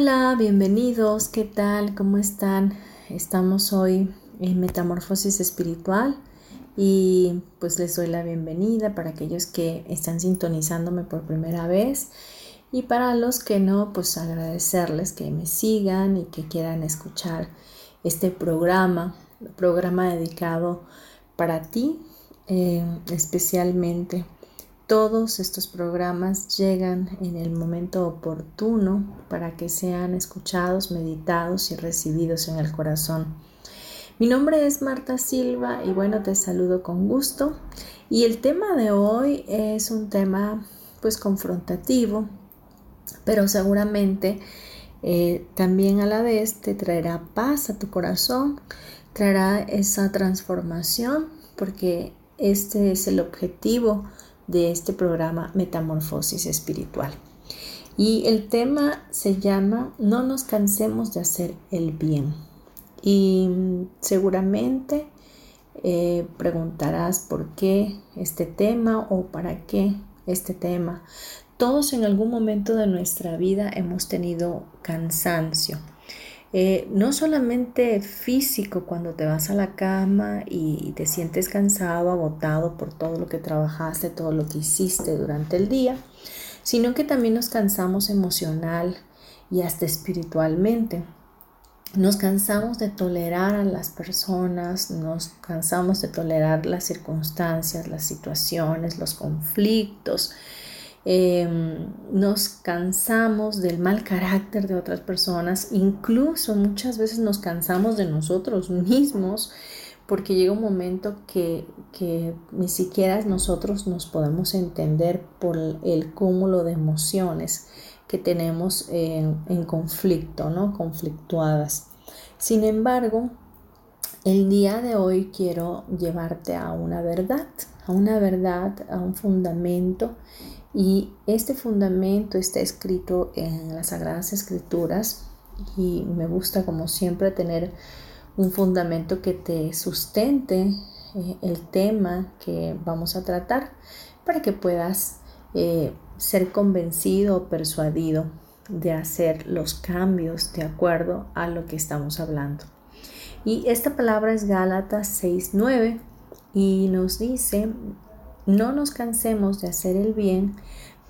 Hola, bienvenidos, ¿qué tal? ¿Cómo están? Estamos hoy en Metamorfosis Espiritual y pues les doy la bienvenida para aquellos que están sintonizándome por primera vez y para los que no, pues agradecerles que me sigan y que quieran escuchar este programa, programa dedicado para ti eh, especialmente todos estos programas llegan en el momento oportuno para que sean escuchados, meditados y recibidos en el corazón. Mi nombre es Marta Silva y bueno, te saludo con gusto. Y el tema de hoy es un tema pues confrontativo, pero seguramente eh, también a la vez te traerá paz a tu corazón, traerá esa transformación, porque este es el objetivo de este programa Metamorfosis Espiritual. Y el tema se llama No nos cansemos de hacer el bien. Y seguramente eh, preguntarás por qué este tema o para qué este tema. Todos en algún momento de nuestra vida hemos tenido cansancio eh, no solamente físico cuando te vas a la cama y te sientes cansado, agotado por todo lo que trabajaste, todo lo que hiciste durante el día, sino que también nos cansamos emocional y hasta espiritualmente. Nos cansamos de tolerar a las personas, nos cansamos de tolerar las circunstancias, las situaciones, los conflictos, Em, nos cansamos del mal carácter de otras personas, incluso muchas veces nos cansamos de nosotros mismos porque llega un momento que, ni siquiera nosotros nos podemos entender por el cúmulo de emociones que tenemos en, en conflicto, ¿no? Conflictuadas. Sin embargo, el día de hoy quiero llevarte a una verdad, a una verdad, a un fundamento y este fundamento está escrito en las Sagradas Escrituras y me gusta como siempre tener un fundamento que te sustente eh, el tema que vamos a tratar para que puedas eh, ser convencido o persuadido de hacer los cambios de acuerdo a lo que estamos hablando. Y esta palabra es Gálatas 6.9 y nos dice, no nos cansemos de hacer el bien,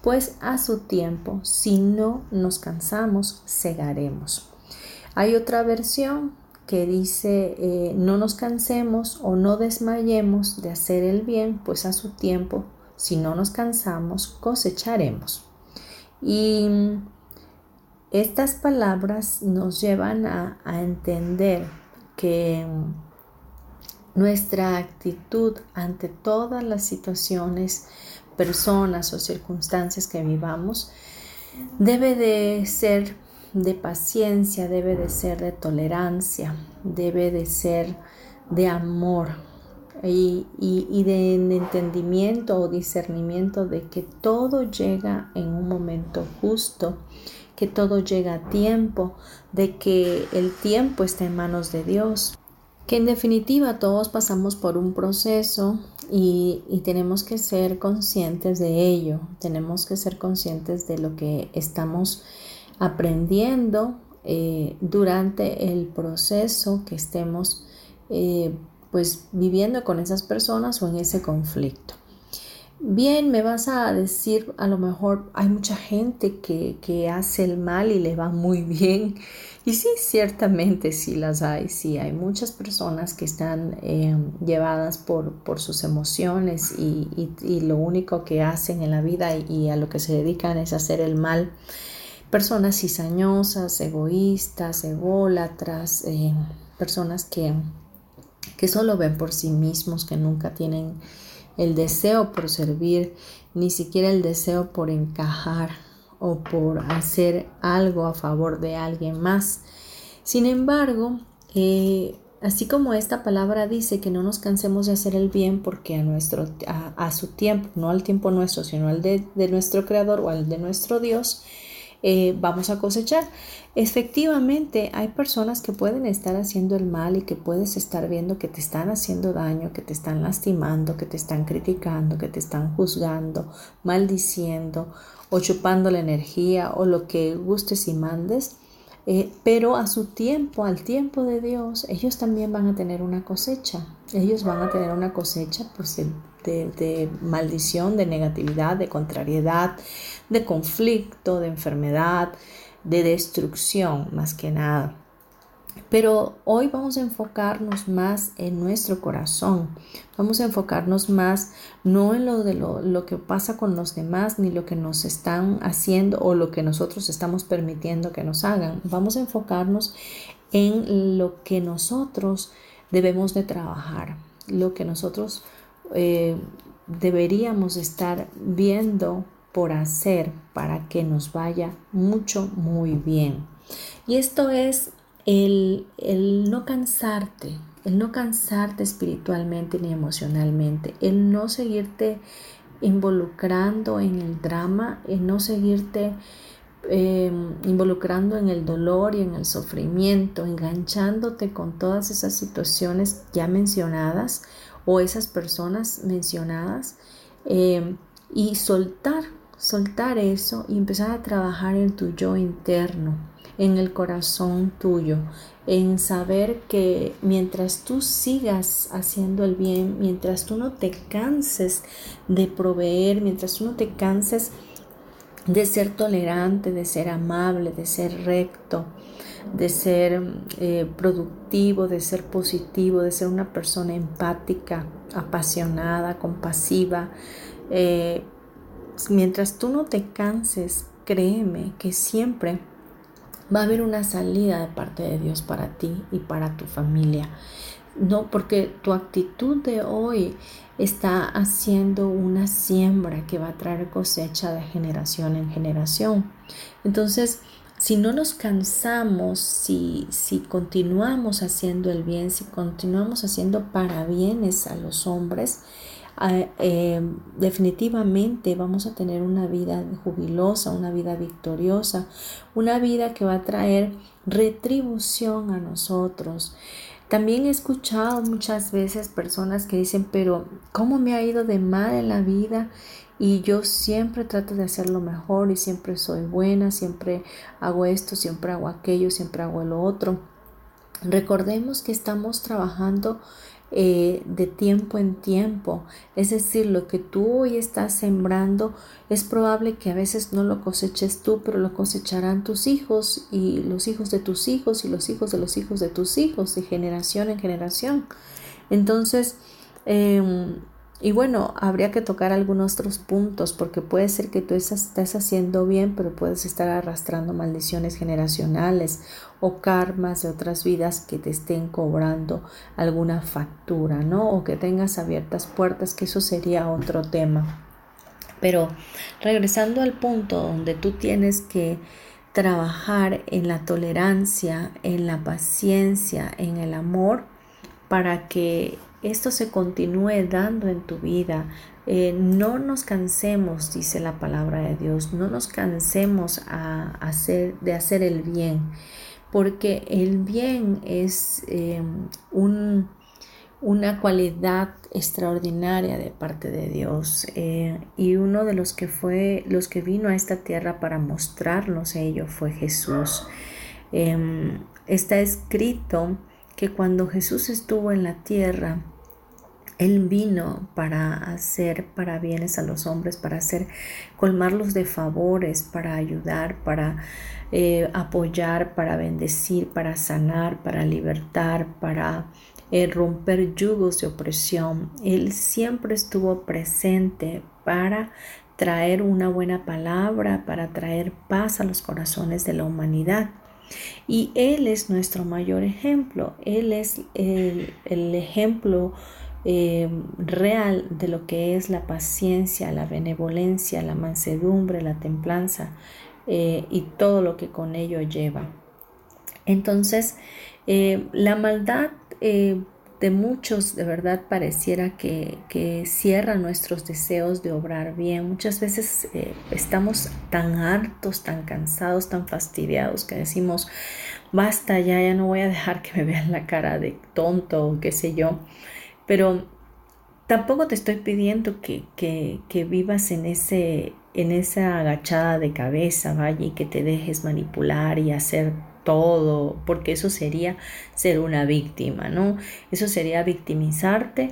pues a su tiempo, si no nos cansamos, cegaremos. Hay otra versión que dice, eh, no nos cansemos o no desmayemos de hacer el bien, pues a su tiempo, si no nos cansamos, cosecharemos. Y estas palabras nos llevan a entender que nuestra actitud ante todas las situaciones, personas o circunstancias que vivamos debe de ser de paciencia, debe de ser de tolerancia, debe de ser de amor y, de entendimiento o discernimiento de que todo llega en un momento justo, que todo llega a tiempo, de que el tiempo está en manos de Dios que en definitiva todos pasamos por un proceso y, tenemos que ser conscientes de ello, tenemos que ser conscientes de lo que estamos aprendiendo eh, durante el proceso que estemos eh, pues viviendo con esas personas o en ese conflicto. Bien, me vas a decir, a lo mejor hay mucha gente que, hace el mal y le va muy bien. Y sí, ciertamente sí las hay, sí, hay muchas personas que están eh, llevadas por, por, sus emociones y, lo único que hacen en la vida y, a lo que se dedican es hacer el mal. Personas cizañosas, egoístas, ególatras, eh, personas que, que solo ven por sí mismos, que nunca tienen el deseo por servir, ni siquiera el deseo por encajar o por hacer algo a favor de alguien más. Sin embargo, eh, así como esta palabra dice que no nos cansemos de hacer el bien porque a, nuestro, a, su tiempo, no al tiempo nuestro, sino al de, nuestro Creador o al de nuestro Dios, eh, vamos a cosechar. Efectivamente, hay personas que pueden estar haciendo el mal y que puedes estar viendo que te están haciendo daño, que te están lastimando, que te están criticando, que te están juzgando, maldiciendo o chupando la energía o lo que gustes y mandes. Eh, pero a su tiempo, al tiempo de Dios, ellos también van a tener una cosecha. Ellos van a tener una cosecha pues, de, de maldición, de negatividad, de contrariedad, de conflicto, de enfermedad, de destrucción, más que nada. Pero hoy vamos a enfocarnos más en nuestro corazón. Vamos a enfocarnos más no en lo de lo, que pasa con los demás, ni lo que nos están haciendo o lo que nosotros estamos permitiendo que nos hagan. Vamos a enfocarnos en lo que nosotros debemos de trabajar, lo que nosotros eh, deberíamos estar viendo por hacer para que nos vaya mucho, muy bien. Y esto es el, no cansarte, el no cansarte espiritualmente ni emocionalmente, el no seguirte involucrando en el drama, el no seguirte em, involucrando en el dolor y en el sufrimiento, enganchándote con todas esas situaciones ya mencionadas o esas personas mencionadas em, y soltar, soltar eso y empezar a trabajar en tu yo interno en el corazón tuyo, en saber que mientras tú sigas haciendo el bien, mientras tú no te canses de proveer, mientras tú no te canses de ser tolerante, de ser amable, de ser recto, de ser eh, productivo, de ser positivo, de ser una persona empática, apasionada, compasiva. Eh, mientras tú no te canses, créeme que siempre va a haber una salida de parte de Dios para ti y para tu familia. No, porque tu actitud de hoy está haciendo una siembra que va a traer cosecha de generación en generación. Entonces, si no nos cansamos, si, si continuamos haciendo el bien, si continuamos haciendo parabienes a los hombres, eh, definitivamente vamos a tener una vida jubilosa, una vida victoriosa, una vida que va a traer retribución a nosotros. También he escuchado muchas veces personas que dicen, pero ¿cómo me ha ido de mal en la vida? Y yo siempre trato de hacerlo mejor y siempre soy buena, siempre hago esto, siempre hago aquello, siempre hago lo otro. Recordemos que estamos trabajando eh, de tiempo en tiempo. Es decir, lo que tú hoy estás sembrando es probable que a veces no lo coseches tú, pero lo cosecharán tus hijos y los hijos de tus hijos y los hijos de los hijos de tus hijos, de generación en generación. Entonces, em, y bueno, habría que tocar algunos otros puntos porque puede ser que tú estés haciendo bien, pero puedes estar arrastrando maldiciones generacionales o karmas de otras vidas que te estén cobrando alguna factura, ¿no? O que tengas abiertas puertas, que eso sería otro tema. Pero regresando al punto donde tú tienes que trabajar en la tolerancia, en la paciencia, en el amor, para que esto se continúe dando en tu vida. Eh, no nos cansemos, dice la palabra de Dios, no nos cansemos a hacer, de hacer el bien, porque el bien es eh, un, una cualidad extraordinaria de parte de Dios eh, y uno de los que fue los que vino a esta tierra para mostrarnos ello fue Jesús. está escrito que cuando Jesús estuvo en la tierra, Él vino para hacer para bienes a los hombres, para hacer colmarlos de favores, para ayudar, para eh, apoyar, para bendecir, para sanar, para libertar, para eh, romper yugos de opresión. Él siempre estuvo presente para traer una buena palabra, para traer paz a los corazones de la humanidad. Y Él es nuestro mayor ejemplo. Él es el, ejemplo eh, real de lo que es la paciencia, la benevolencia, la mansedumbre, la templanza eh, y todo lo que con ello lleva. Entonces, eh, la maldad de muchos de verdad pareciera que, que, cierra nuestros deseos de obrar bien. Muchas veces estamos tan hartos, tan cansados, tan fastidiados que decimos, basta ya, ya no voy a dejar que me vean la cara de tonto o qué sé yo. Pero tampoco te estoy pidiendo que, que, vivas en, ese, en esa agachada de cabeza, vaya, y que te dejes manipular y hacer todo, porque eso sería ser una víctima, ¿no? Eso sería victimizarte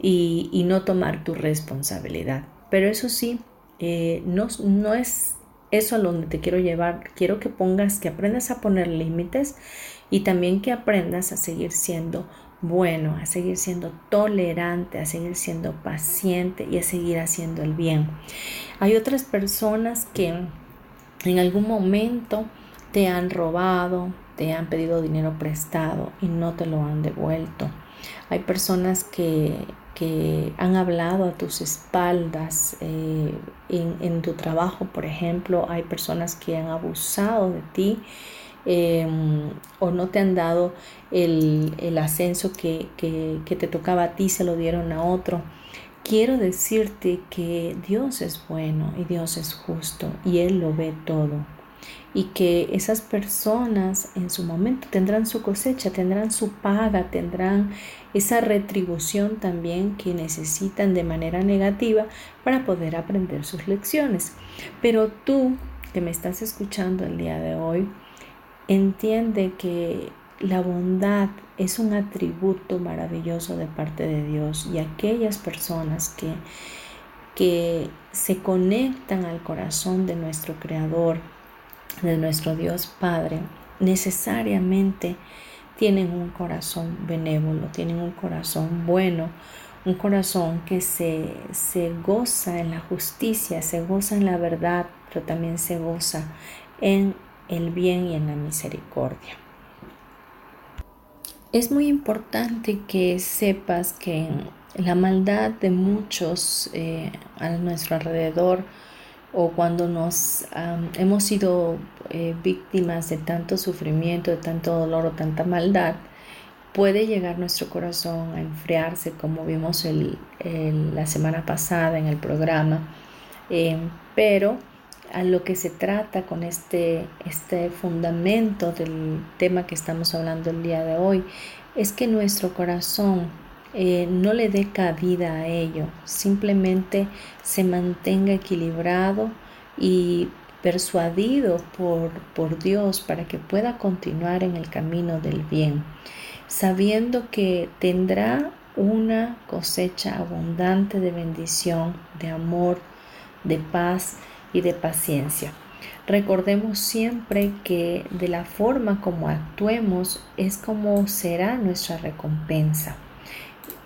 y, no tomar tu responsabilidad. Pero eso sí, eh, no, no es eso a donde te quiero llevar. Quiero que pongas, que aprendas a poner límites y también que aprendas a seguir siendo bueno, a seguir siendo tolerante, a seguir siendo paciente y a seguir haciendo el bien. Hay otras personas que en algún momento te han robado, te han pedido dinero prestado y no te lo han devuelto. Hay personas que, han hablado a tus espaldas eh, en, en tu trabajo, por ejemplo. Hay personas que han abusado de ti Em, o no te han dado el, ascenso que, que te tocaba a ti, se lo dieron a otro. Quiero decirte que Dios es bueno y Dios es justo y Él lo ve todo y que esas personas en su momento tendrán su cosecha, tendrán su paga, tendrán esa retribución también que necesitan de manera negativa para poder aprender sus lecciones. Pero tú que me estás escuchando el día de hoy, Entiende que la bondad es un atributo maravilloso de parte de Dios y aquellas personas que, que se conectan al corazón de nuestro Creador, de nuestro Dios Padre, necesariamente tienen un corazón benévolo, tienen un corazón bueno, un corazón que se, se goza en la justicia, se goza en la verdad, pero también se goza en el bien y en la misericordia. Es muy importante que sepas que la maldad de muchos eh, a nuestro alrededor o cuando nos hemos sido eh, víctimas de tanto sufrimiento, de tanto dolor o tanta maldad, puede llegar nuestro corazón a enfriarse como vimos la semana pasada en el programa, eh, pero a lo que se trata con este, este fundamento del tema que estamos hablando el día de hoy es que nuestro corazón eh, no le dé cabida a ello, simplemente se mantenga equilibrado y persuadido por, por Dios para que pueda continuar en el camino del bien, sabiendo que tendrá una cosecha abundante de bendición, de amor, de paz, y de paciencia. Recordemos siempre que de la forma como actuemos es como será nuestra recompensa.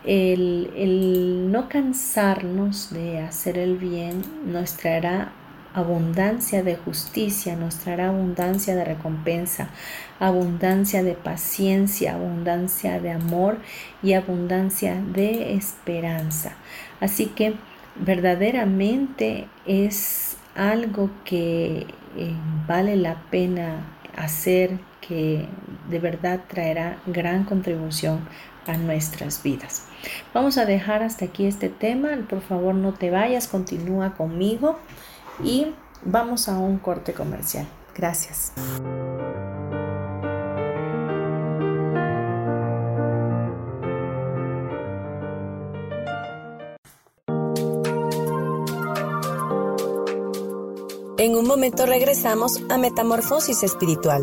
El, no cansarnos de hacer el bien nos traerá abundancia de justicia, nos traerá abundancia de recompensa, abundancia de paciencia, abundancia de amor y abundancia de esperanza. Así que verdaderamente es algo que eh, vale la pena hacer, que de verdad traerá gran contribución a nuestras vidas. Vamos a dejar hasta aquí este tema. Por favor, no te vayas, continúa conmigo y vamos a un corte comercial. Gracias. En un momento regresamos a Metamorfosis Espiritual.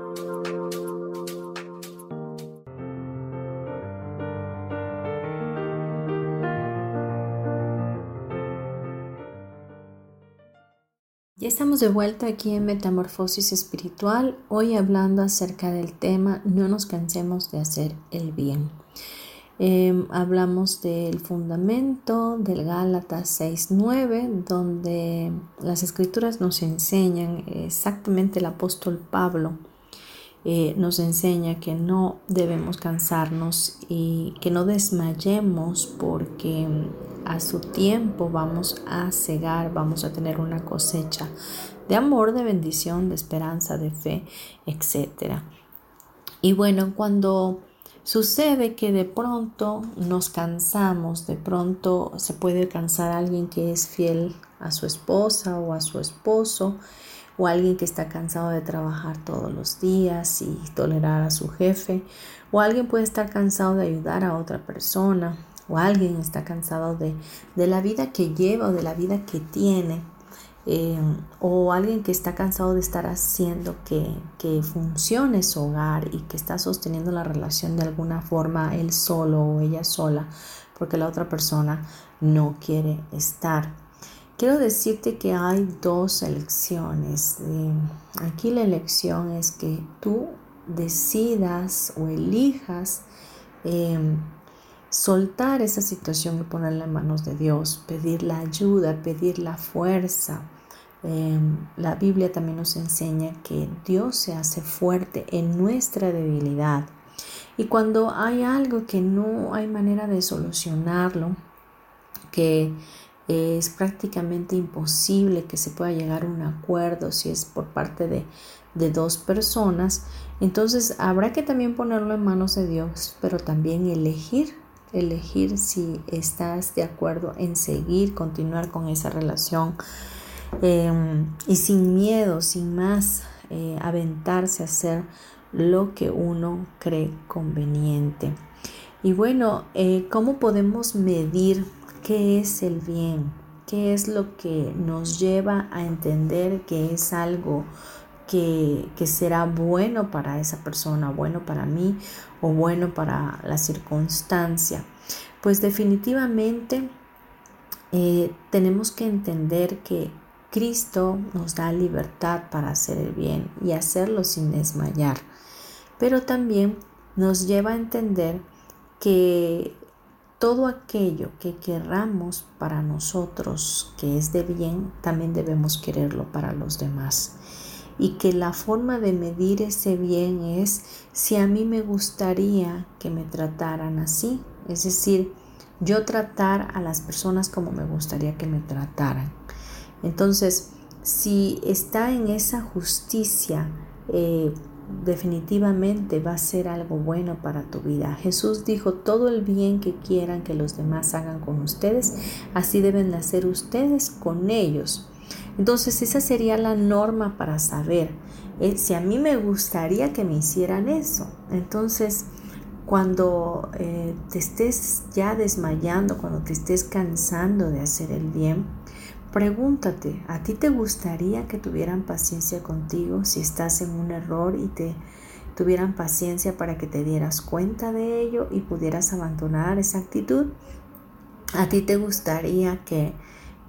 Estamos de vuelta aquí en Metamorfosis Espiritual, hoy hablando acerca del tema No nos cansemos de hacer el bien. Em, hablamos del fundamento del Gálatas 6.9, donde las escrituras nos enseñan exactamente el apóstol Pablo eh, nos enseña que no debemos cansarnos y que no desmayemos porque a su tiempo vamos a cegar, vamos a tener una cosecha de amor, de bendición, de esperanza, de fe, etc. Y bueno, cuando sucede que de pronto nos cansamos, de pronto se puede cansar alguien que es fiel a su esposa o a su esposo, o alguien que está cansado de trabajar todos los días y tolerar a su jefe, o alguien puede estar cansado de ayudar a otra persona, o alguien está cansado de, la vida que lleva o de la vida que tiene, eh, o alguien que está cansado de estar haciendo que, que funcione su hogar y que está sosteniendo la relación de alguna forma él solo o ella sola, porque la otra persona no quiere estar. Quiero decirte que hay dos elecciones. Aquí la elección es que tú decidas o elijas em, soltar esa situación y ponerla en manos de Dios, pedir la ayuda, pedir la fuerza. Em, la Biblia también nos enseña que Dios se hace fuerte en nuestra debilidad. Y cuando hay algo que no hay manera de solucionarlo, que es prácticamente imposible que se pueda llegar a un acuerdo si es por parte de, dos personas. Entonces habrá que también ponerlo en manos de Dios, pero también elegir, elegir si estás de acuerdo en seguir, continuar con esa relación em, y sin miedo, sin más, eh, aventarse a hacer lo que uno cree conveniente. Y bueno, eh, ¿cómo podemos medir qué es el bien, qué es lo que nos lleva a entender que es algo que, será bueno para esa persona, bueno para mí o bueno para la circunstancia. Pues definitivamente eh, tenemos que entender que Cristo nos da libertad para hacer el bien y hacerlo sin desmayar, pero también nos lleva a entender que todo aquello que querramos para nosotros que es de bien, también debemos quererlo para los demás. Y que la forma de medir ese bien es si a mí me gustaría que me trataran así. Es decir, yo tratar a las personas como me gustaría que me trataran. Entonces, si está en esa justicia, eh, definitivamente va a ser algo bueno para tu vida. Jesús dijo, todo el bien que quieran que los demás hagan con ustedes, así deben hacer ustedes con ellos. Entonces esa sería la norma para saber eh, si a mí me gustaría que me hicieran eso. Entonces, cuando eh, te estés ya desmayando, cuando te estés cansando de hacer el bien, pregúntate, ¿a ti te gustaría que tuvieran paciencia contigo si estás en un error y te tuvieran paciencia para que te dieras cuenta de ello y pudieras abandonar esa actitud? ¿A ti te gustaría que,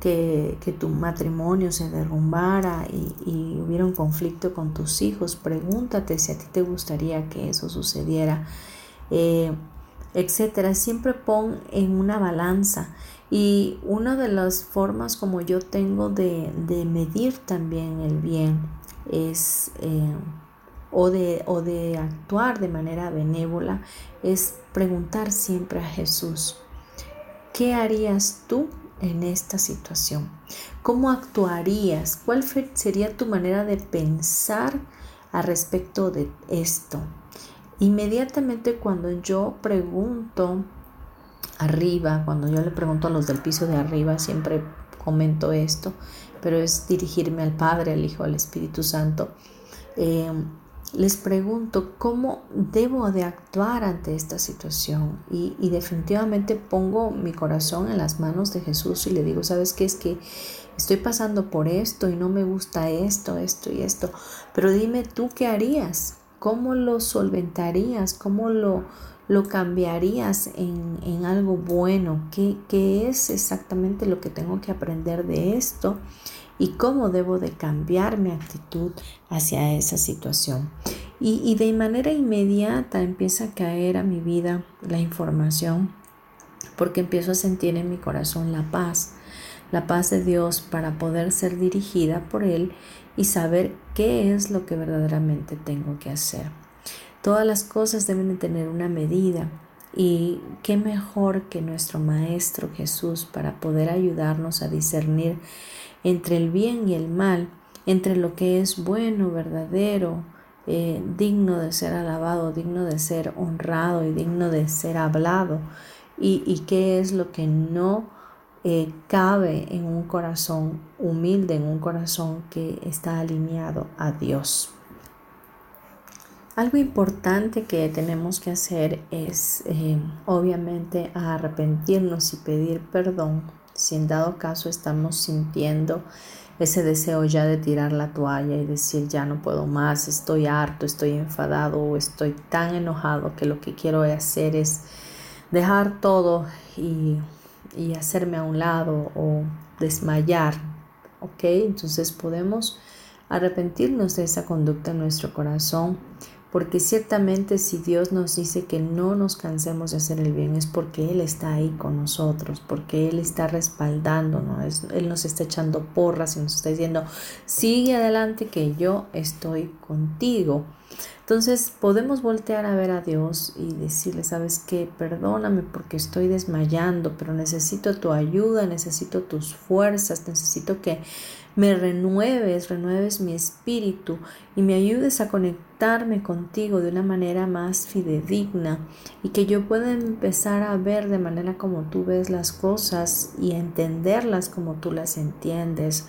que, tu matrimonio se derrumbara y, hubiera un conflicto con tus hijos? Pregúntate si a ti te gustaría que eso sucediera eh, etcétera. Siempre pon en una balanza. Y una de las formas como yo tengo de, medir también el bien es, eh, o, de, o de actuar de manera benévola, es preguntar siempre a Jesús, ¿qué harías tú en esta situación? ¿Cómo actuarías? ¿Cuál sería tu manera de pensar al respecto de esto? Inmediatamente cuando yo pregunto arriba, cuando yo le pregunto a los del piso de arriba, siempre comento esto, pero es dirigirme al Padre, al Hijo, al Espíritu Santo. Em, les pregunto cómo debo de actuar ante esta situación y, definitivamente pongo mi corazón en las manos de Jesús y le digo, ¿sabes qué? Es que estoy pasando por esto y no me gusta esto, esto y esto, pero dime tú qué harías. ¿Cómo lo solventarías? ¿Cómo lo, lo cambiarías en, algo bueno? ¿Qué, ¿Qué, es exactamente lo que tengo que aprender de esto? ¿Y cómo debo de cambiar mi actitud hacia esa situación? Y, y de manera inmediata empieza a caer a mi vida la información porque empiezo a sentir en mi corazón la paz, la paz de Dios para poder ser dirigida por Él y saber qué es lo que verdaderamente tengo que hacer. Todas las cosas deben de tener una medida y qué mejor que nuestro Maestro Jesús para poder ayudarnos a discernir entre el bien y el mal, entre lo que es bueno, verdadero, eh, digno de ser alabado, digno de ser honrado y digno de ser hablado, y, qué es lo que no eh, cabe en un corazón humilde, en un corazón que está alineado a Dios. Algo importante que tenemos que hacer es eh, obviamente arrepentirnos y pedir perdón si en dado caso estamos sintiendo ese deseo ya de tirar la toalla y decir ya no puedo más, estoy harto, estoy enfadado o estoy tan enojado que lo que quiero hacer es dejar todo y y hacerme a un lado o desmayar, ¿ok? Entonces podemos arrepentirnos de esa conducta en nuestro corazón, porque ciertamente si Dios nos dice que no nos cansemos de hacer el bien es porque Él está ahí con nosotros, porque Él está respaldándonos, Él nos está echando porras y nos está diciendo, sigue adelante que yo estoy contigo. Entonces podemos voltear a ver a Dios y decirle, sabes qué, perdóname porque estoy desmayando, pero necesito tu ayuda, necesito tus fuerzas, necesito que me renueves, renueves mi espíritu y me ayudes a conectarme contigo de una manera más fidedigna y que yo pueda empezar a ver de manera como tú ves las cosas y entenderlas como tú las entiendes.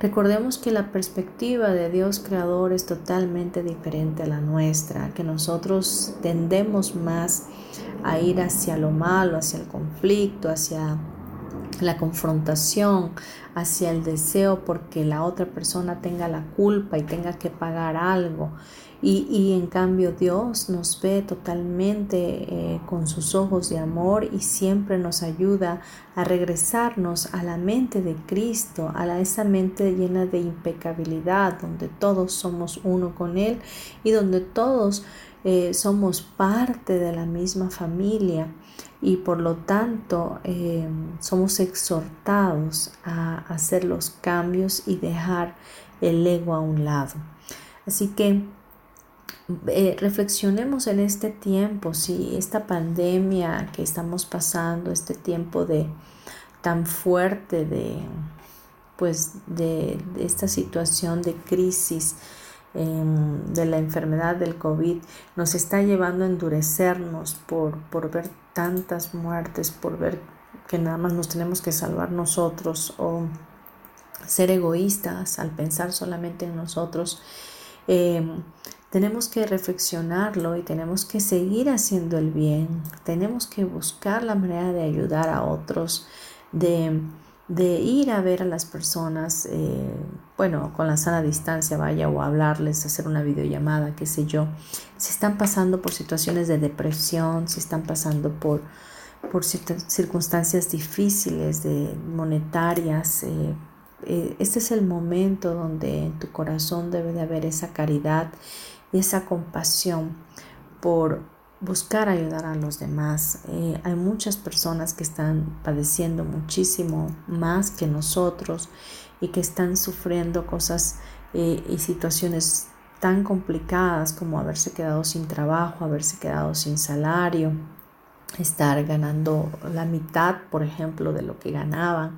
Recordemos que la perspectiva de Dios creador es totalmente diferente a la nuestra, que nosotros tendemos más a ir hacia lo malo, hacia el conflicto, hacia la confrontación, hacia el deseo porque la otra persona tenga la culpa y tenga que pagar algo. Y, en cambio Dios nos ve totalmente eh, con sus ojos de amor y siempre nos ayuda a regresarnos a la mente de Cristo, a la, esa mente llena de impecabilidad, donde todos somos uno con Él y donde todos eh, somos parte de la misma familia y por lo tanto eh, somos exhortados a hacer los cambios y dejar el ego a un lado. Así que eh, reflexionemos en este tiempo, si esta pandemia que estamos pasando, este tiempo de tan fuerte de pues de esta situación de crisis, Em, de la enfermedad del COVID nos está llevando a endurecernos por, por ver tantas muertes, por ver que nada más nos tenemos que salvar nosotros o ser egoístas al pensar solamente en nosotros. Em, tenemos que reflexionarlo y tenemos que seguir haciendo el bien. Tenemos que buscar la manera de ayudar a otros, de, ir a ver a las personas, eh, bueno, con la sana distancia, vaya, o hablarles, hacer una videollamada, qué sé yo. Si están pasando por situaciones de depresión, si están pasando por, por circunstancias difíciles, de monetarias, eh, eh, este es el momento donde en tu corazón debe de haber esa caridad y esa compasión por buscar ayudar a los demás. Eh, hay muchas personas que están padeciendo muchísimo más que nosotros y que están sufriendo cosas eh, y situaciones tan complicadas como haberse quedado sin trabajo, haberse quedado sin salario, estar ganando la mitad, por ejemplo, de lo que ganaban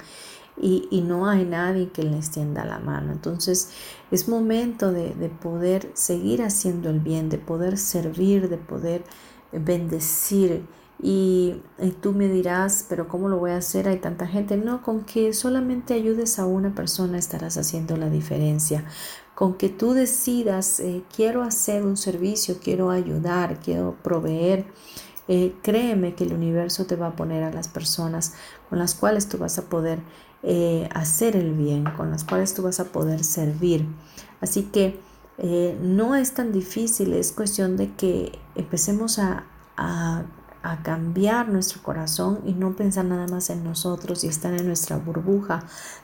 y, no hay nadie que les tienda la mano. Entonces es momento de, poder seguir haciendo el bien, de poder servir, de poder bendecir. Y, tú me dirás, pero ¿cómo lo voy a hacer? Hay tanta gente. No, con que solamente ayudes a una persona estarás haciendo la diferencia. Con que tú decidas, eh, quiero hacer un servicio, quiero ayudar, quiero proveer. Eh, créeme que el universo te va a poner a las personas con las cuales tú vas a poder eh, hacer el bien, con las cuales tú vas a poder servir. Así que no es tan difícil, es cuestión de que empecemos a, a, cambiar nuestro corazón y no pensar nada más en nosotros y estar en nuestra burbuja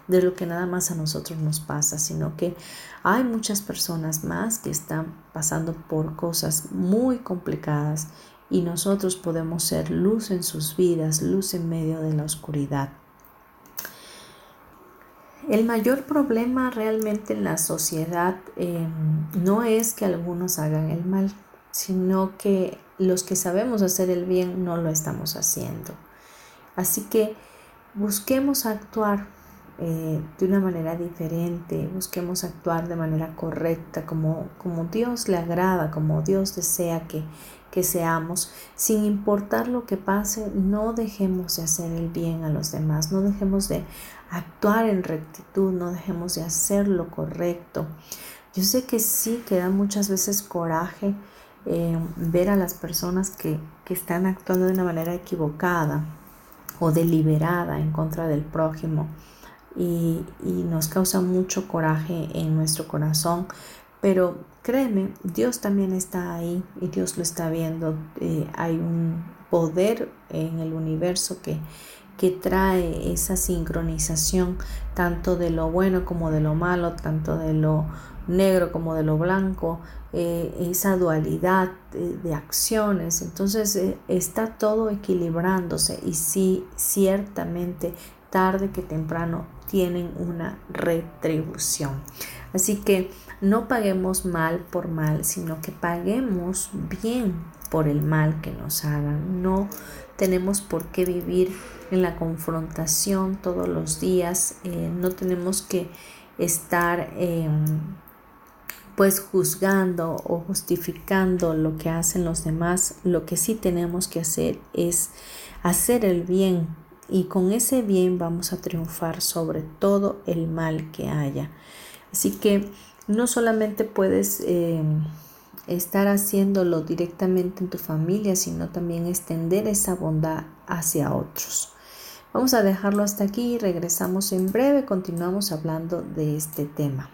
de lo que nada más a nosotros nos pasa, sino que hay muchas personas más que están pasando por cosas muy complicadas y nosotros podemos ser luz en sus vidas, luz en medio de la oscuridad. El mayor problema realmente en la sociedad em, no es que algunos hagan el mal, sino que los que sabemos hacer el bien no lo estamos haciendo. Así que busquemos actuar eh, de una manera diferente, busquemos actuar de manera correcta, como, como Dios le agrada, como Dios desea que, que seamos, sin importar lo que pase, no dejemos de hacer el bien a los demás, no dejemos de actuar en rectitud, no dejemos de hacer lo correcto. Yo sé que sí, que da muchas veces coraje eh, ver a las personas que, están actuando de una manera equivocada o deliberada en contra del prójimo y, nos causa mucho coraje en nuestro corazón, pero créeme, Dios también está ahí y Dios lo está viendo. Eh, hay un poder en el universo que, que trae esa sincronización tanto de lo bueno como de lo malo, tanto de lo negro como de lo blanco, eh, esa dualidad de, acciones. Entonces eh, está todo equilibrándose y sí, ciertamente tarde que temprano tienen una retribución. Así que no paguemos mal por mal, sino que paguemos bien por el mal que nos hagan. No tenemos por qué vivir en la confrontación todos los días, eh, no tenemos que estar em, pues juzgando o justificando lo que hacen los demás, lo que sí tenemos que hacer es hacer el bien y con ese bien vamos a triunfar sobre todo el mal que haya. Así que no solamente puedes em, estar haciéndolo directamente en tu familia, sino también extender esa bondad hacia otros. Vamos a dejarlo hasta aquí y regresamos en breve, continuamos hablando de este tema.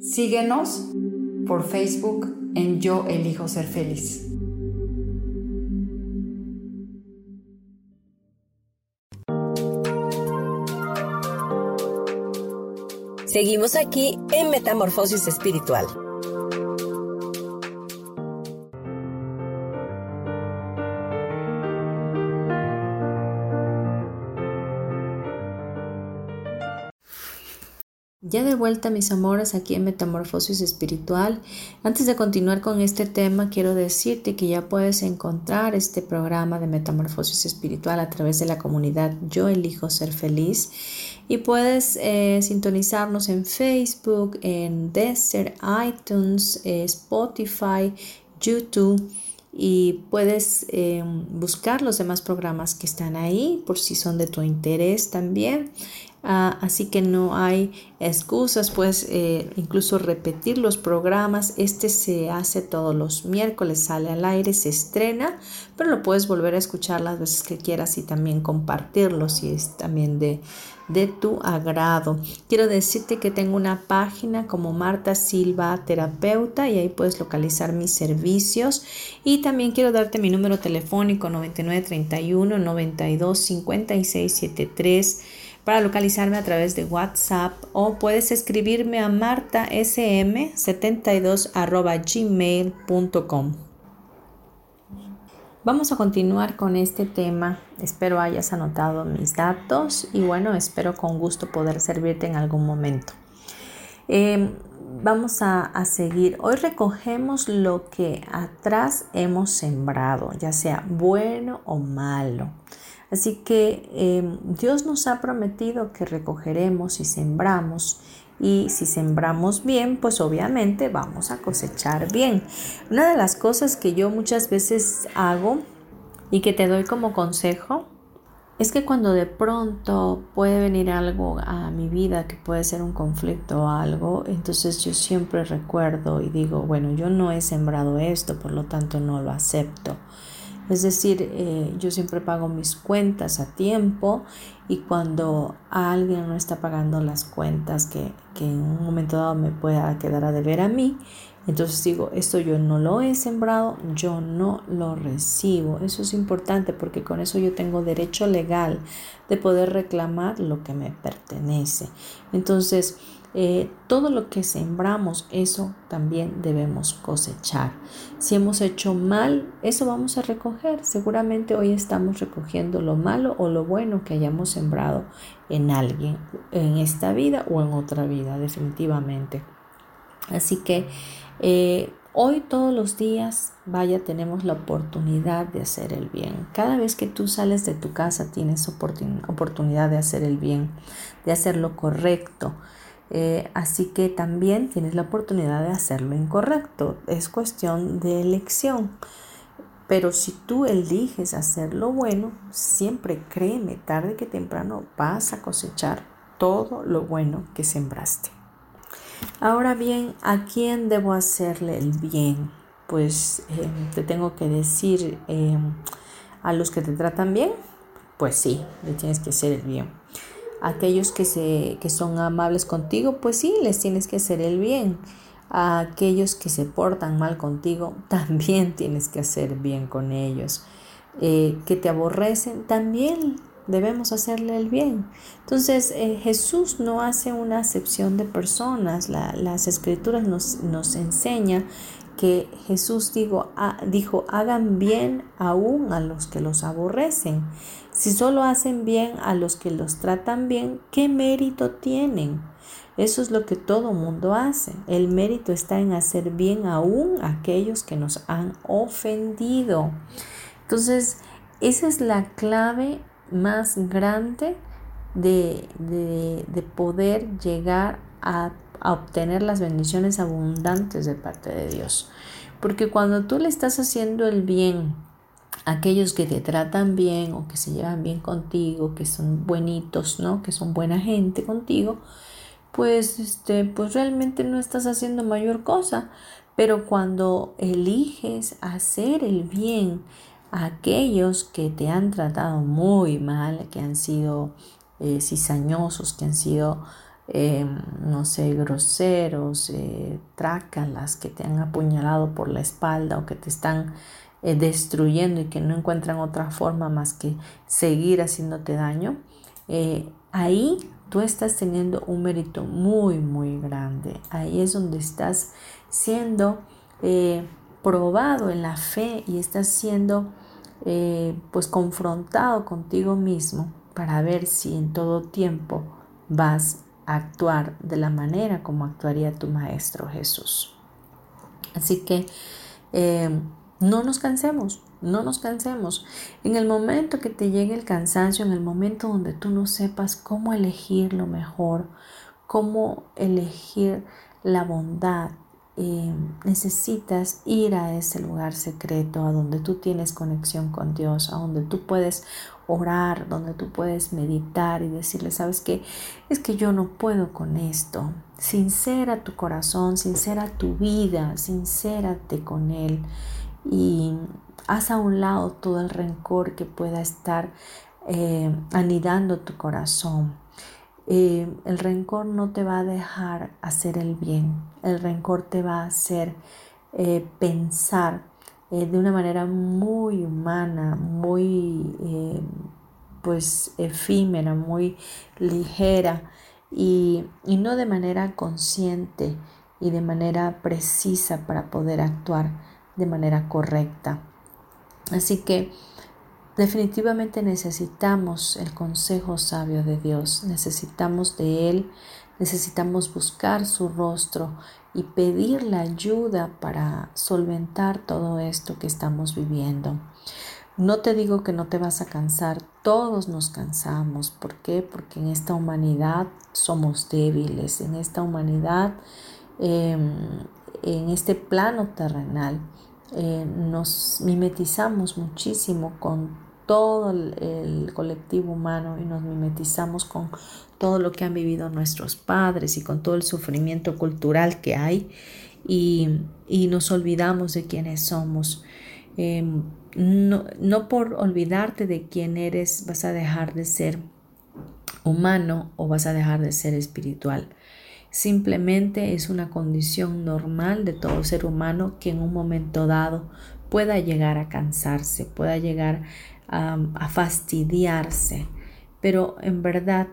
Síguenos por Facebook en Yo Elijo Ser Feliz. Seguimos aquí en Metamorfosis Espiritual. Ya de vuelta mis amores aquí en Metamorfosis Espiritual. Antes de continuar con este tema, quiero decirte que ya puedes encontrar este programa de Metamorfosis Espiritual a través de la comunidad Yo Elijo Ser Feliz y puedes eh, sintonizarnos en Facebook, en Desert, iTunes, eh, Spotify, YouTube y puedes eh, buscar los demás programas que están ahí por si son de tu interés también. Ah, así que no hay excusas, puedes eh, incluso repetir los programas. Este se hace todos los miércoles, sale al aire, se estrena, pero lo puedes volver a escuchar las veces que quieras y también compartirlo si es también de, de tu agrado. Quiero decirte que tengo una página como Marta Silva Terapeuta y ahí puedes localizar mis servicios. Y también quiero darte mi número telefónico 9931 92 56 73 para localizarme a través de WhatsApp o puedes escribirme a martasm72 Vamos a continuar con este tema. Espero hayas anotado mis datos y bueno, espero con gusto poder servirte en algún momento. Em, vamos a, seguir. Hoy recogemos lo que atrás hemos sembrado, ya sea bueno o malo. Así que em, Dios nos ha prometido que recogeremos y sembramos. Y si sembramos bien, pues obviamente vamos a cosechar bien. Una de las cosas que yo muchas veces hago y que te doy como consejo es que cuando de pronto puede venir algo a mi vida que puede ser un conflicto o algo, entonces yo siempre recuerdo y digo, bueno, yo no he sembrado esto, por lo tanto no lo acepto. Es decir, eh, yo siempre pago mis cuentas a tiempo y cuando alguien no está pagando las cuentas que, que en un momento dado me pueda quedar a deber a mí, entonces digo, esto yo no lo he sembrado, yo no lo recibo. Eso es importante porque con eso yo tengo derecho legal de poder reclamar lo que me pertenece. Entonces, eh, todo lo que sembramos, eso también debemos cosechar. Si hemos hecho mal, eso vamos a recoger. Seguramente hoy estamos recogiendo lo malo o lo bueno que hayamos sembrado en alguien, en esta vida o en otra vida, definitivamente. Así que eh, hoy todos los días, vaya, tenemos la oportunidad de hacer el bien. Cada vez que tú sales de tu casa tienes oportunidad de hacer el bien, de hacer lo correcto. Eh, así que también tienes la oportunidad de hacerlo incorrecto. Es cuestión de elección. Pero si tú eliges hacer lo bueno, siempre créeme, tarde que temprano vas a cosechar todo lo bueno que sembraste. Ahora bien, ¿a quién debo hacerle el bien? Pues eh, te tengo que decir eh, a los que te tratan bien, pues sí, le tienes que hacer el bien aquellos que, se, que son amables contigo, pues sí, les tienes que hacer el bien. A aquellos que se portan mal contigo, también tienes que hacer bien con ellos. Eh, que te aborrecen, también debemos hacerle el bien. Entonces eh, Jesús no hace una acepción de personas. las escrituras nos, nos que Jesús dijo, dijo, hagan bien aún a los que los aborrecen. Si solo hacen bien a los que los tratan bien, ¿qué mérito tienen? Eso es lo que todo mundo hace. El mérito está en hacer bien aún a aquellos que nos han ofendido. Entonces, esa es la clave más grande de, de poder llegar a a obtener las bendiciones abundantes de parte de Dios. Porque cuando tú le estás haciendo el bien a aquellos que te tratan bien o que se llevan bien contigo, que son buenitos, ¿no? Que son buena gente contigo, pues este pues realmente no estás haciendo mayor cosa, pero cuando eliges hacer el bien a aquellos que te han tratado muy mal, que han sido eh, cizañosos, que han sido eh, no sé, groseros, eh, trácalas que te han apuñalado por la espalda o que te están eh, destruyendo y que no encuentran otra forma más que seguir haciéndote daño, eh, ahí tú estás teniendo un mérito muy, muy grande. Ahí es donde estás siendo probado en la fe y estás siendo pues confrontado contigo mismo para ver si en todo tiempo vas actuar de la manera como actuaría tu Maestro Jesús. Así que eh, no nos cansemos, no nos cansemos. En el momento que te llegue el cansancio, en el momento donde tú no sepas cómo elegir lo mejor, cómo elegir la bondad, eh, necesitas ir a ese lugar secreto, a donde tú tienes conexión con Dios, a donde tú puedes orar, donde tú puedes meditar y decirle, ¿sabes qué? Es que yo no puedo con esto. Sincera tu corazón, sincera tu vida, sincérate con Él y haz a un lado todo el rencor que pueda estar eh, anidando tu corazón. Eh, el rencor no te va a dejar hacer el bien, el rencor te va a hacer eh, pensar eh, de una manera muy humana, muy eh, pues efímera, muy ligera y, y no de manera consciente y de manera precisa para poder actuar de manera correcta. Así que definitivamente necesitamos el consejo sabio de Dios, necesitamos de Él, necesitamos buscar su rostro y pedir la ayuda para solventar todo esto que estamos viviendo. No te digo que no te vas a cansar, todos nos cansamos. ¿Por qué? Porque en esta humanidad somos débiles, en esta humanidad, em, en este plano terrenal, eh, nos mimetizamos muchísimo con todo el, colectivo humano y nos mimetizamos con todo lo que han vivido nuestros padres y con todo el sufrimiento cultural que hay y, nos olvidamos de quiénes somos. Em, no, no por olvidarte de quién eres vas a dejar de ser humano o vas a dejar de ser espiritual. Simplemente es una condición normal de todo ser humano que en un momento dado pueda llegar a cansarse, pueda llegar a, fastidiarse, pero en verdad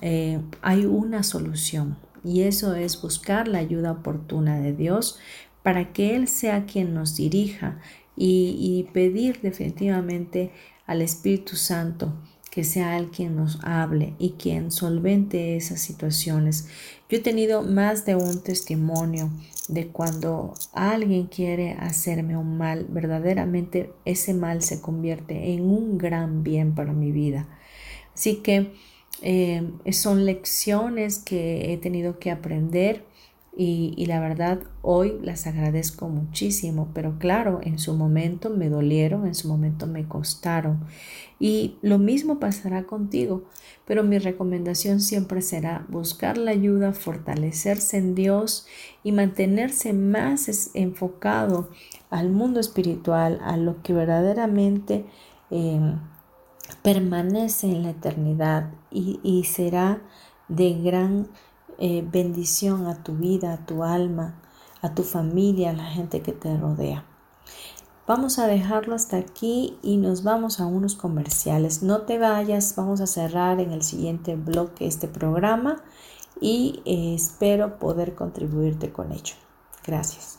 eh, hay una solución y eso es buscar la ayuda oportuna de Dios para que Él sea quien nos dirija y, y pedir definitivamente al Espíritu Santo que sea Él quien nos hable y quien solvente esas situaciones. Yo he tenido más de un testimonio de cuando alguien quiere hacerme un mal, verdaderamente ese mal se convierte en un gran bien para mi vida. Así que eh, son lecciones que he tenido que aprender y, la verdad hoy las agradezco muchísimo, pero claro, en su momento me dolieron, en su momento me costaron. Y lo mismo pasará contigo, pero mi recomendación siempre será buscar la ayuda, fortalecerse en Dios y mantenerse más enfocado al mundo espiritual, a lo que verdaderamente em, permanece en la eternidad y, y será de gran eh, bendición a tu vida, a tu alma, a tu familia, a la gente que te rodea. Vamos a dejarlo hasta aquí y nos vamos a unos comerciales. No te vayas, vamos a cerrar en el siguiente bloque este programa y eh, espero poder contribuirte con ello. Gracias.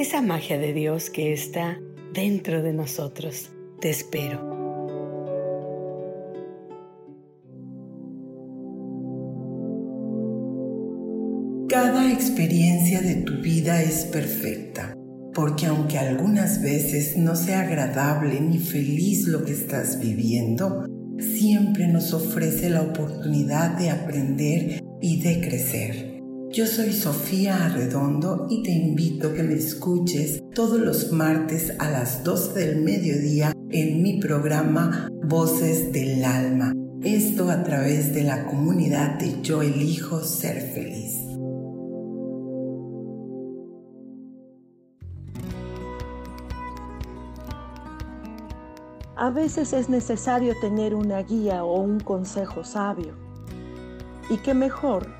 esa magia de Dios que está dentro de nosotros. Te espero. Cada experiencia de tu vida es perfecta, porque aunque algunas veces no sea agradable ni feliz lo que estás viviendo, siempre nos ofrece la oportunidad de aprender y de crecer. Yo soy Sofía Arredondo y te invito a que me escuches todos los martes a las 12 del mediodía en mi programa Voces del Alma. Esto a través de la comunidad de Yo elijo ser feliz. A veces es necesario tener una guía o un consejo sabio. Y qué mejor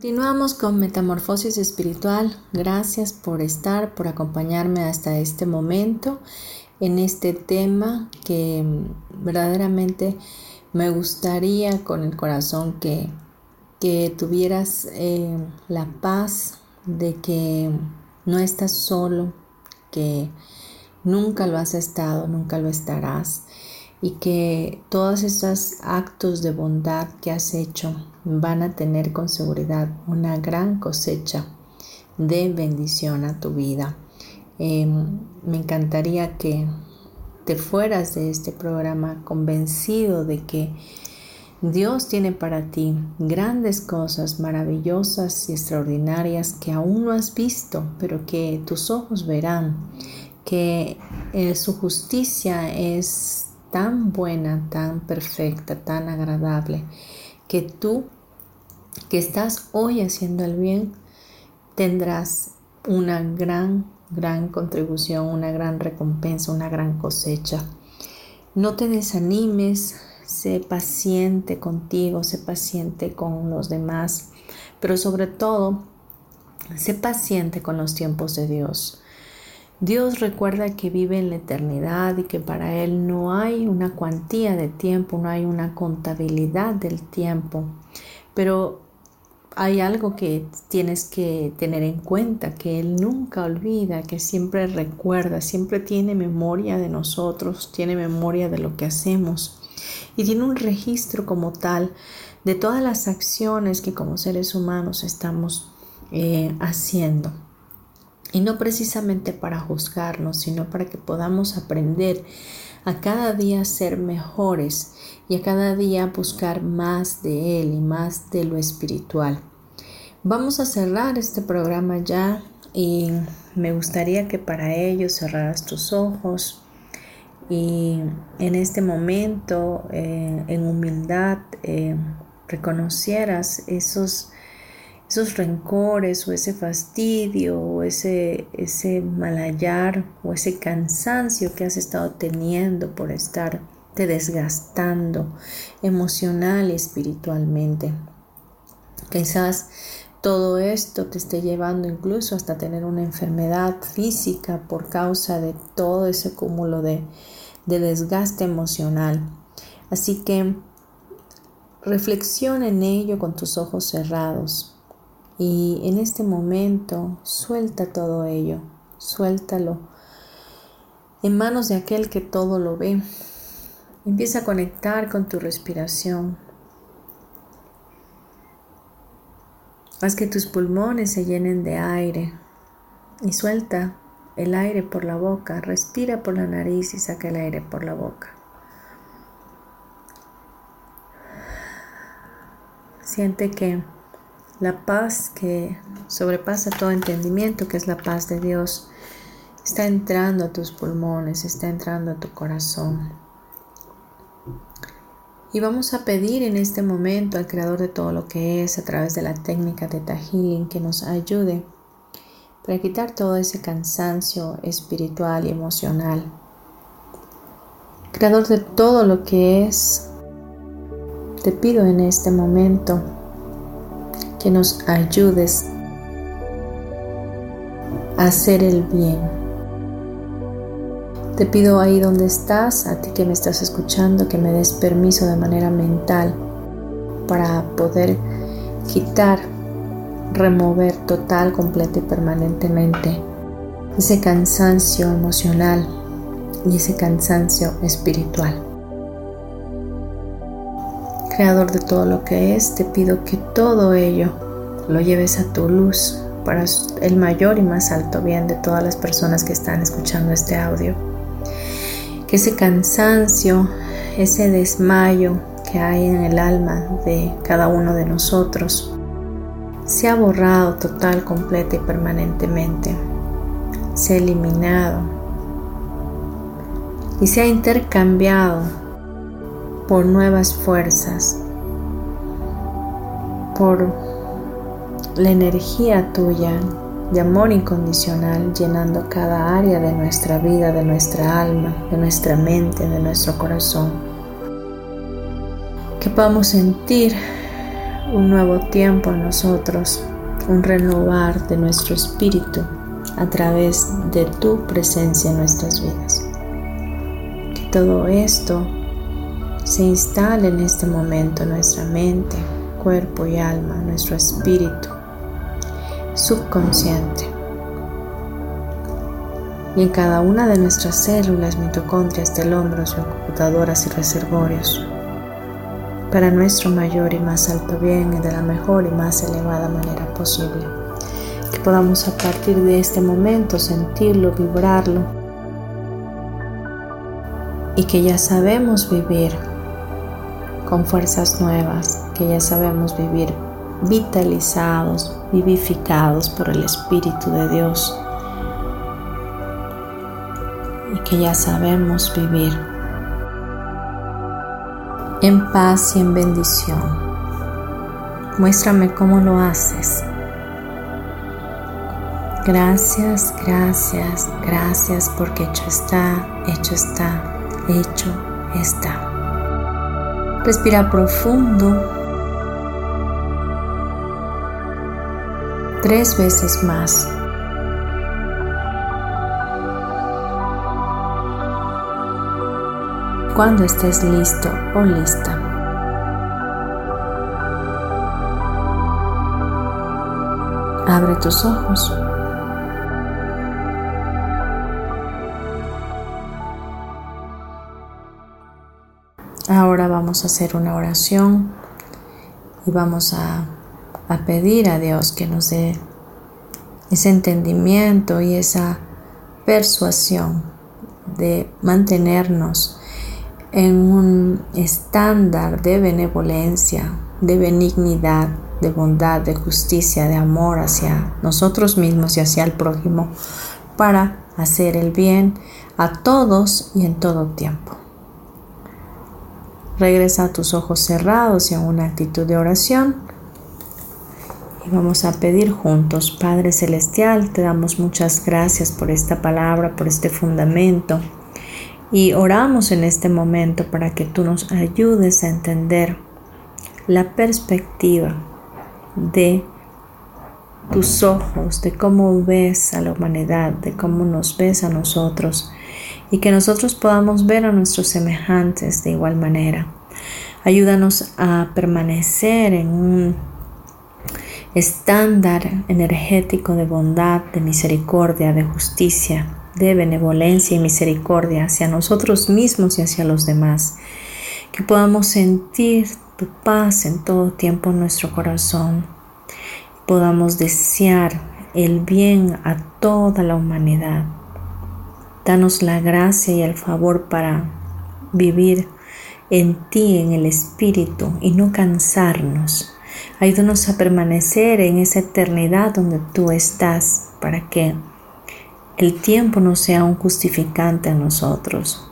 Continuamos con Metamorfosis Espiritual. Gracias por estar, por acompañarme hasta este momento en este tema que verdaderamente me gustaría con el corazón que, que tuvieras eh, la paz de que no estás solo, que nunca lo has estado, nunca lo estarás y que todos estos actos de bondad que has hecho van a tener con seguridad una gran cosecha de bendición a tu vida. Em, me encantaría que te fueras de este programa convencido de que Dios tiene para ti grandes cosas maravillosas y extraordinarias que aún no has visto, pero que tus ojos verán, que eh, su justicia es tan buena, tan perfecta, tan agradable, que tú que estás hoy haciendo el bien, tendrás una gran, gran contribución, una gran recompensa, una gran cosecha. No te desanimes, sé paciente contigo, sé paciente con los demás, pero sobre todo, sé paciente con los tiempos de Dios. Dios recuerda que vive en la eternidad y que para Él no hay una cuantía de tiempo, no hay una contabilidad del tiempo. Pero hay algo que tienes que tener en cuenta, que Él nunca olvida, que siempre recuerda, siempre tiene memoria de nosotros, tiene memoria de lo que hacemos y tiene un registro como tal de todas las acciones que como seres humanos estamos eh, haciendo y no precisamente para juzgarnos, sino para que podamos aprender a cada día ser mejores y a cada día buscar más de Él y más de lo espiritual. Vamos a cerrar este programa ya y me gustaría que para ello cerraras tus ojos y en este momento eh, en humildad eh, reconocieras esos esos rencores o ese fastidio o ese, ese malayar o ese cansancio que has estado teniendo por estar te desgastando emocional y espiritualmente. Quizás todo esto te esté llevando incluso hasta tener una enfermedad física por causa de todo ese cúmulo de, de desgaste emocional. Así que reflexiona en ello con tus ojos cerrados y en este momento suelta todo ello, suéltalo en manos de aquel que todo lo ve. Empieza a conectar con tu respiración. Haz que tus pulmones se llenen de aire y suelta el aire por la boca. Respira por la nariz y saca el aire por la boca. Siente que la paz que sobrepasa todo entendimiento, que es la paz de Dios, está entrando a tus pulmones, está entrando a tu corazón. Y vamos a pedir en este momento al Creador de todo lo que es, a través de la técnica de Healing, que nos ayude para quitar todo ese cansancio espiritual y emocional. Creador de todo lo que es, te pido en este momento que nos ayudes a hacer el bien. Te pido ahí donde estás, a ti que me estás escuchando, que me des permiso de manera mental para poder quitar, remover total, completa y permanentemente ese cansancio emocional y ese cansancio espiritual. Creador de todo lo que es, te pido que todo ello lo lleves a tu luz para el mayor y más alto bien de todas las personas que están escuchando este audio. Que ese cansancio, ese desmayo que hay en el alma de cada uno de nosotros, sea borrado total, completa y permanentemente, sea eliminado y sea intercambiado por nuevas fuerzas, por la energía tuya de amor incondicional llenando cada área de nuestra vida, de nuestra alma, de nuestra mente, de nuestro corazón. Que podamos sentir un nuevo tiempo en nosotros, un renovar de nuestro espíritu a través de tu presencia en nuestras vidas. Que todo esto se instale en este momento nuestra mente, cuerpo y alma, nuestro espíritu subconsciente. Y en cada una de nuestras células, mitocondrias, telómeros, computadoras y reservorios, para nuestro mayor y más alto bien y de la mejor y más elevada manera posible. Que podamos a partir de este momento sentirlo, vibrarlo y que ya sabemos vivir con fuerzas nuevas que ya sabemos vivir vitalizados, vivificados por el Espíritu de Dios y que ya sabemos vivir en paz y en bendición. Muéstrame cómo lo haces. Gracias, gracias, gracias porque hecho está, hecho está, hecho está. Respira profundo. Tres veces más. Cuando estés listo o lista. Abre tus ojos. Vamos a hacer una oración y vamos a, pedir a Dios que nos dé ese entendimiento y esa persuasión de mantenernos en un estándar de benevolencia, de benignidad, de bondad, de justicia, de amor hacia nosotros mismos y hacia el prójimo para hacer el bien a todos y en todo tiempo. Regresa a tus ojos cerrados y en una actitud de oración. Y vamos a pedir juntos, Padre Celestial, te damos muchas gracias por esta palabra, por este fundamento. Y oramos en este momento para que tú nos ayudes a entender la perspectiva de tus ojos, de cómo ves a la humanidad, de cómo nos ves a nosotros y que nosotros podamos ver a nuestros semejantes de igual manera. Ayúdanos a permanecer en un estándar energético de bondad, de misericordia, de justicia, de benevolencia y misericordia hacia nosotros mismos y hacia los demás. Que podamos sentir tu paz en todo tiempo en nuestro corazón. Podamos desear el bien a toda la humanidad. Danos la gracia y el favor para vivir en ti, en el Espíritu, y no cansarnos. Ayúdanos a permanecer en esa eternidad donde tú estás, para que el tiempo no sea un justificante en nosotros,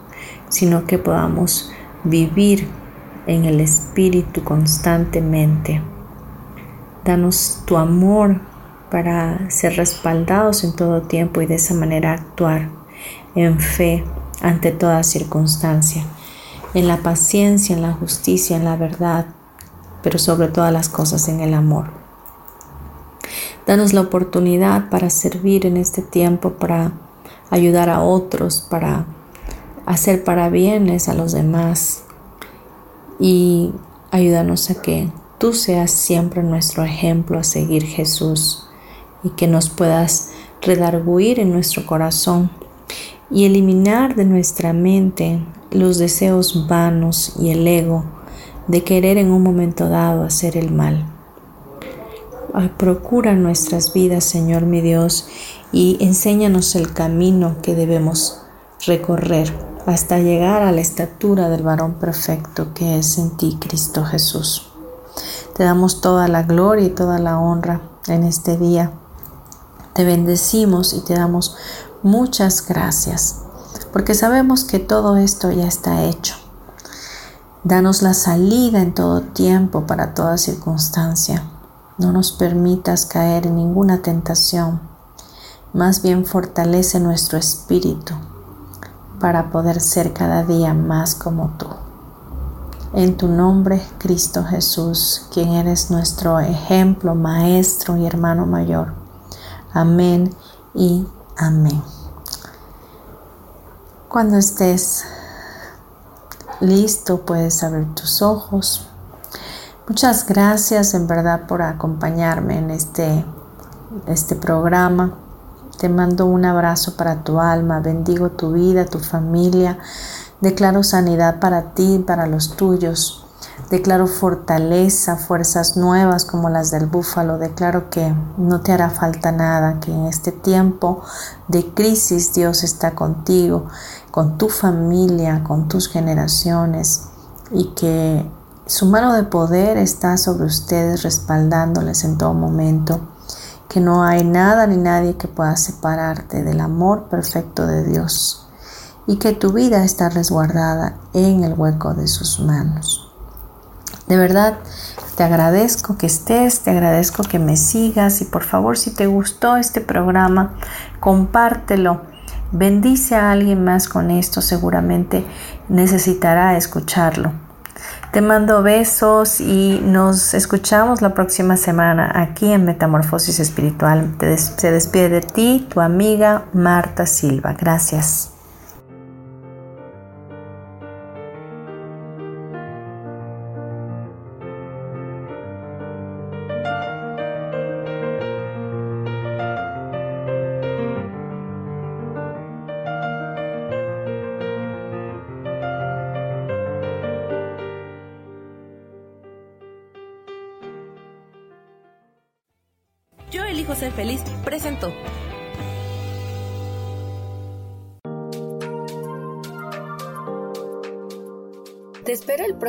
sino que podamos vivir en el Espíritu constantemente. Danos tu amor para ser respaldados en todo tiempo y de esa manera actuar en fe ante toda circunstancia, en la paciencia, en la justicia, en la verdad, pero sobre todas las cosas en el amor. Danos la oportunidad para servir en este tiempo, para ayudar a otros, para hacer para bienes a los demás y ayúdanos a que tú seas siempre nuestro ejemplo a seguir Jesús y que nos puedas redarguir en nuestro corazón y eliminar de nuestra mente los deseos vanos y el ego de querer en un momento dado hacer el mal. Procura nuestras vidas, Señor mi Dios, y enséñanos el camino que debemos recorrer hasta llegar a la estatura del varón perfecto que es en ti, Cristo Jesús. Te damos toda la gloria y toda la honra en este día. Te bendecimos y te damos muchas gracias, porque sabemos que todo esto ya está hecho. Danos la salida en todo tiempo para toda circunstancia. No nos permitas caer en ninguna tentación. Más bien fortalece nuestro espíritu para poder ser cada día más como tú. En tu nombre, Cristo Jesús, quien eres nuestro ejemplo, maestro y hermano mayor. Amén y amén. Cuando estés listo, puedes abrir tus ojos. Muchas gracias en verdad por acompañarme en este, este programa. Te mando un abrazo para tu alma, bendigo tu vida, tu familia, declaro sanidad para ti para los tuyos. Declaro fortaleza, fuerzas nuevas como las del búfalo. Declaro que no te hará falta nada, que en este tiempo de crisis Dios está contigo, con tu familia, con tus generaciones y que su mano de poder está sobre ustedes respaldándoles en todo momento. Que no hay nada ni nadie que pueda separarte del amor perfecto de Dios y que tu vida está resguardada en el hueco de sus manos. De verdad, te agradezco que estés, te agradezco que me sigas y por favor si te gustó este programa, compártelo. Bendice a alguien más con esto, seguramente necesitará escucharlo. Te mando besos y nos escuchamos la próxima semana aquí en Metamorfosis Espiritual. se despide de ti tu amiga Marta Silva. Gracias.